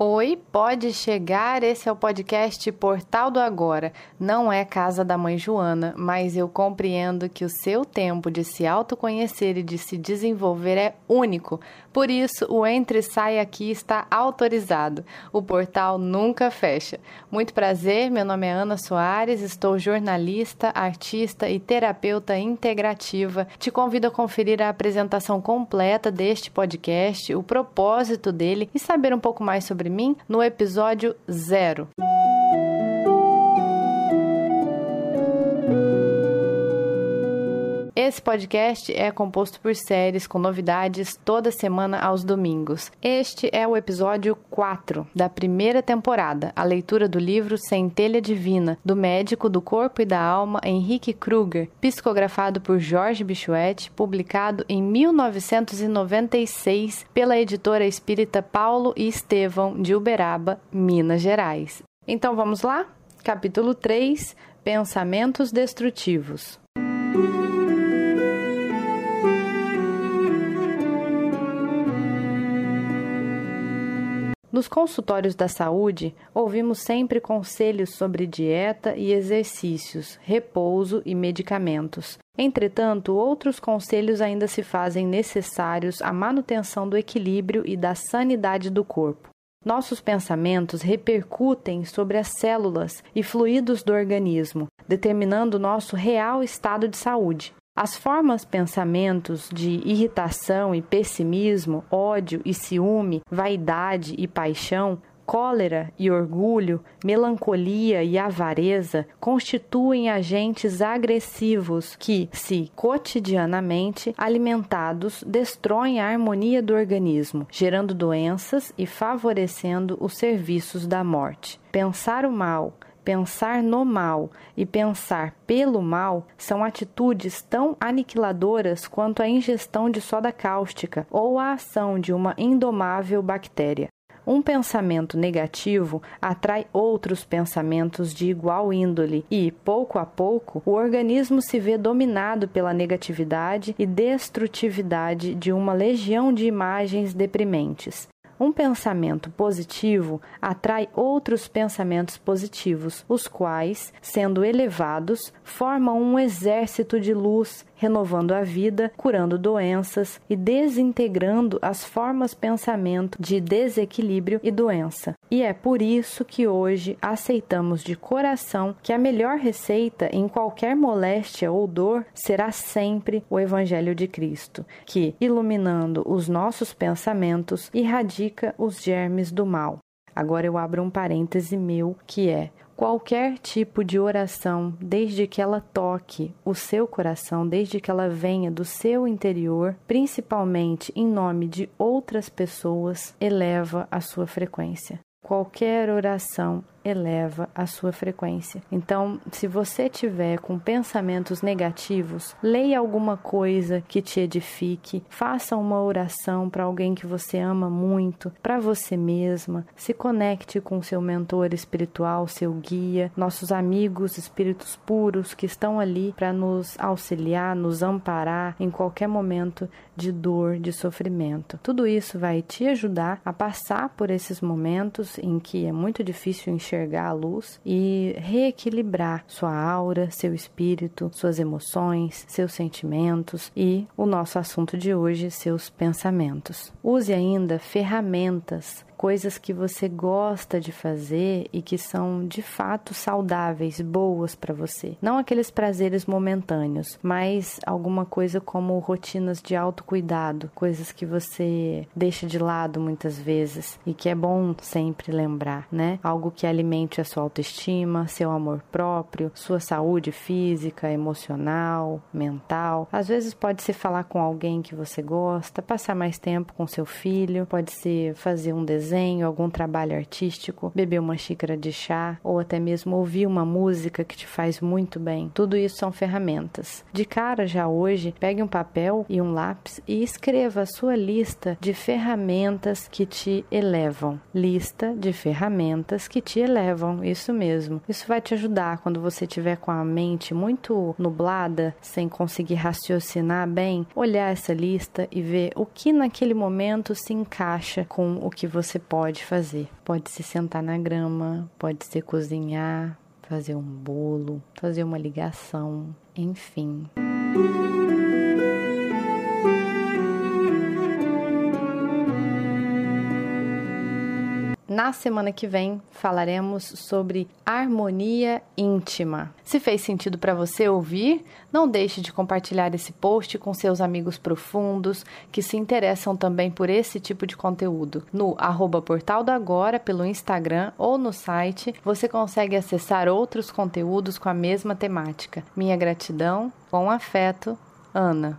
Oi, pode chegar. Esse é o podcast Portal do Agora. Não é casa da mãe Joana, mas eu compreendo que o seu tempo de se autoconhecer e de se desenvolver é único. Por isso, o Entre e Sai aqui está autorizado. O portal nunca fecha. Muito prazer, meu nome é Ana Soares, estou jornalista, artista e terapeuta integrativa. Te convido a conferir a apresentação completa deste podcast, o propósito dele e saber um pouco mais sobre mim no episódio zero. Esse podcast é composto por séries com novidades toda semana aos domingos. Este é o episódio 4 da primeira temporada, a leitura do livro Centelha Divina, do médico do corpo e da alma Henrique Kruger, psicografado por Jorge Bichuete, publicado em 1996 pela editora espírita Paulo e Estevão de Uberaba, Minas Gerais. Então vamos lá? Capítulo 3 Pensamentos Destrutivos. Nos consultórios da saúde, ouvimos sempre conselhos sobre dieta e exercícios, repouso e medicamentos. Entretanto, outros conselhos ainda se fazem necessários à manutenção do equilíbrio e da sanidade do corpo. Nossos pensamentos repercutem sobre as células e fluidos do organismo, determinando nosso real estado de saúde. As formas pensamentos de irritação e pessimismo, ódio e ciúme, vaidade e paixão, cólera e orgulho, melancolia e avareza constituem agentes agressivos que, se cotidianamente alimentados, destroem a harmonia do organismo, gerando doenças e favorecendo os serviços da morte. Pensar o mal, Pensar no mal e pensar pelo mal são atitudes tão aniquiladoras quanto a ingestão de soda cáustica ou a ação de uma indomável bactéria. Um pensamento negativo atrai outros pensamentos de igual índole e, pouco a pouco, o organismo se vê dominado pela negatividade e destrutividade de uma legião de imagens deprimentes. Um pensamento positivo atrai outros pensamentos positivos, os quais, sendo elevados, formam um exército de luz renovando a vida, curando doenças e desintegrando as formas pensamento de desequilíbrio e doença. E é por isso que hoje aceitamos de coração que a melhor receita em qualquer moléstia ou dor será sempre o Evangelho de Cristo, que, iluminando os nossos pensamentos, irradica os germes do mal. Agora eu abro um parêntese meu que é qualquer tipo de oração, desde que ela toque o seu coração, desde que ela venha do seu interior, principalmente em nome de outras pessoas, eleva a sua frequência. Qualquer oração eleva a sua frequência. Então, se você tiver com pensamentos negativos, leia alguma coisa que te edifique, faça uma oração para alguém que você ama muito, para você mesma, se conecte com seu mentor espiritual, seu guia, nossos amigos espíritos puros que estão ali para nos auxiliar, nos amparar em qualquer momento de dor, de sofrimento. Tudo isso vai te ajudar a passar por esses momentos em que é muito difícil enxergar enxergar a luz e reequilibrar sua aura, seu espírito, suas emoções, seus sentimentos e o nosso assunto de hoje, seus pensamentos. Use ainda ferramentas coisas que você gosta de fazer e que são de fato saudáveis, boas para você. Não aqueles prazeres momentâneos, mas alguma coisa como rotinas de autocuidado, coisas que você deixa de lado muitas vezes e que é bom sempre lembrar, né? Algo que alimente a sua autoestima, seu amor próprio, sua saúde física, emocional, mental. Às vezes pode ser falar com alguém que você gosta, passar mais tempo com seu filho, pode ser fazer um desenho desenho, algum trabalho artístico, beber uma xícara de chá ou até mesmo ouvir uma música que te faz muito bem. Tudo isso são ferramentas. De cara já hoje, pegue um papel e um lápis e escreva a sua lista de ferramentas que te elevam. Lista de ferramentas que te elevam, isso mesmo. Isso vai te ajudar quando você tiver com a mente muito nublada, sem conseguir raciocinar bem, olhar essa lista e ver o que naquele momento se encaixa com o que você você pode fazer. Pode se sentar na grama, pode ser cozinhar, fazer um bolo, fazer uma ligação, enfim. Na semana que vem falaremos sobre harmonia íntima. Se fez sentido para você ouvir, não deixe de compartilhar esse post com seus amigos profundos que se interessam também por esse tipo de conteúdo. No arroba Portal do Agora, pelo Instagram ou no site, você consegue acessar outros conteúdos com a mesma temática. Minha gratidão, com afeto, Ana.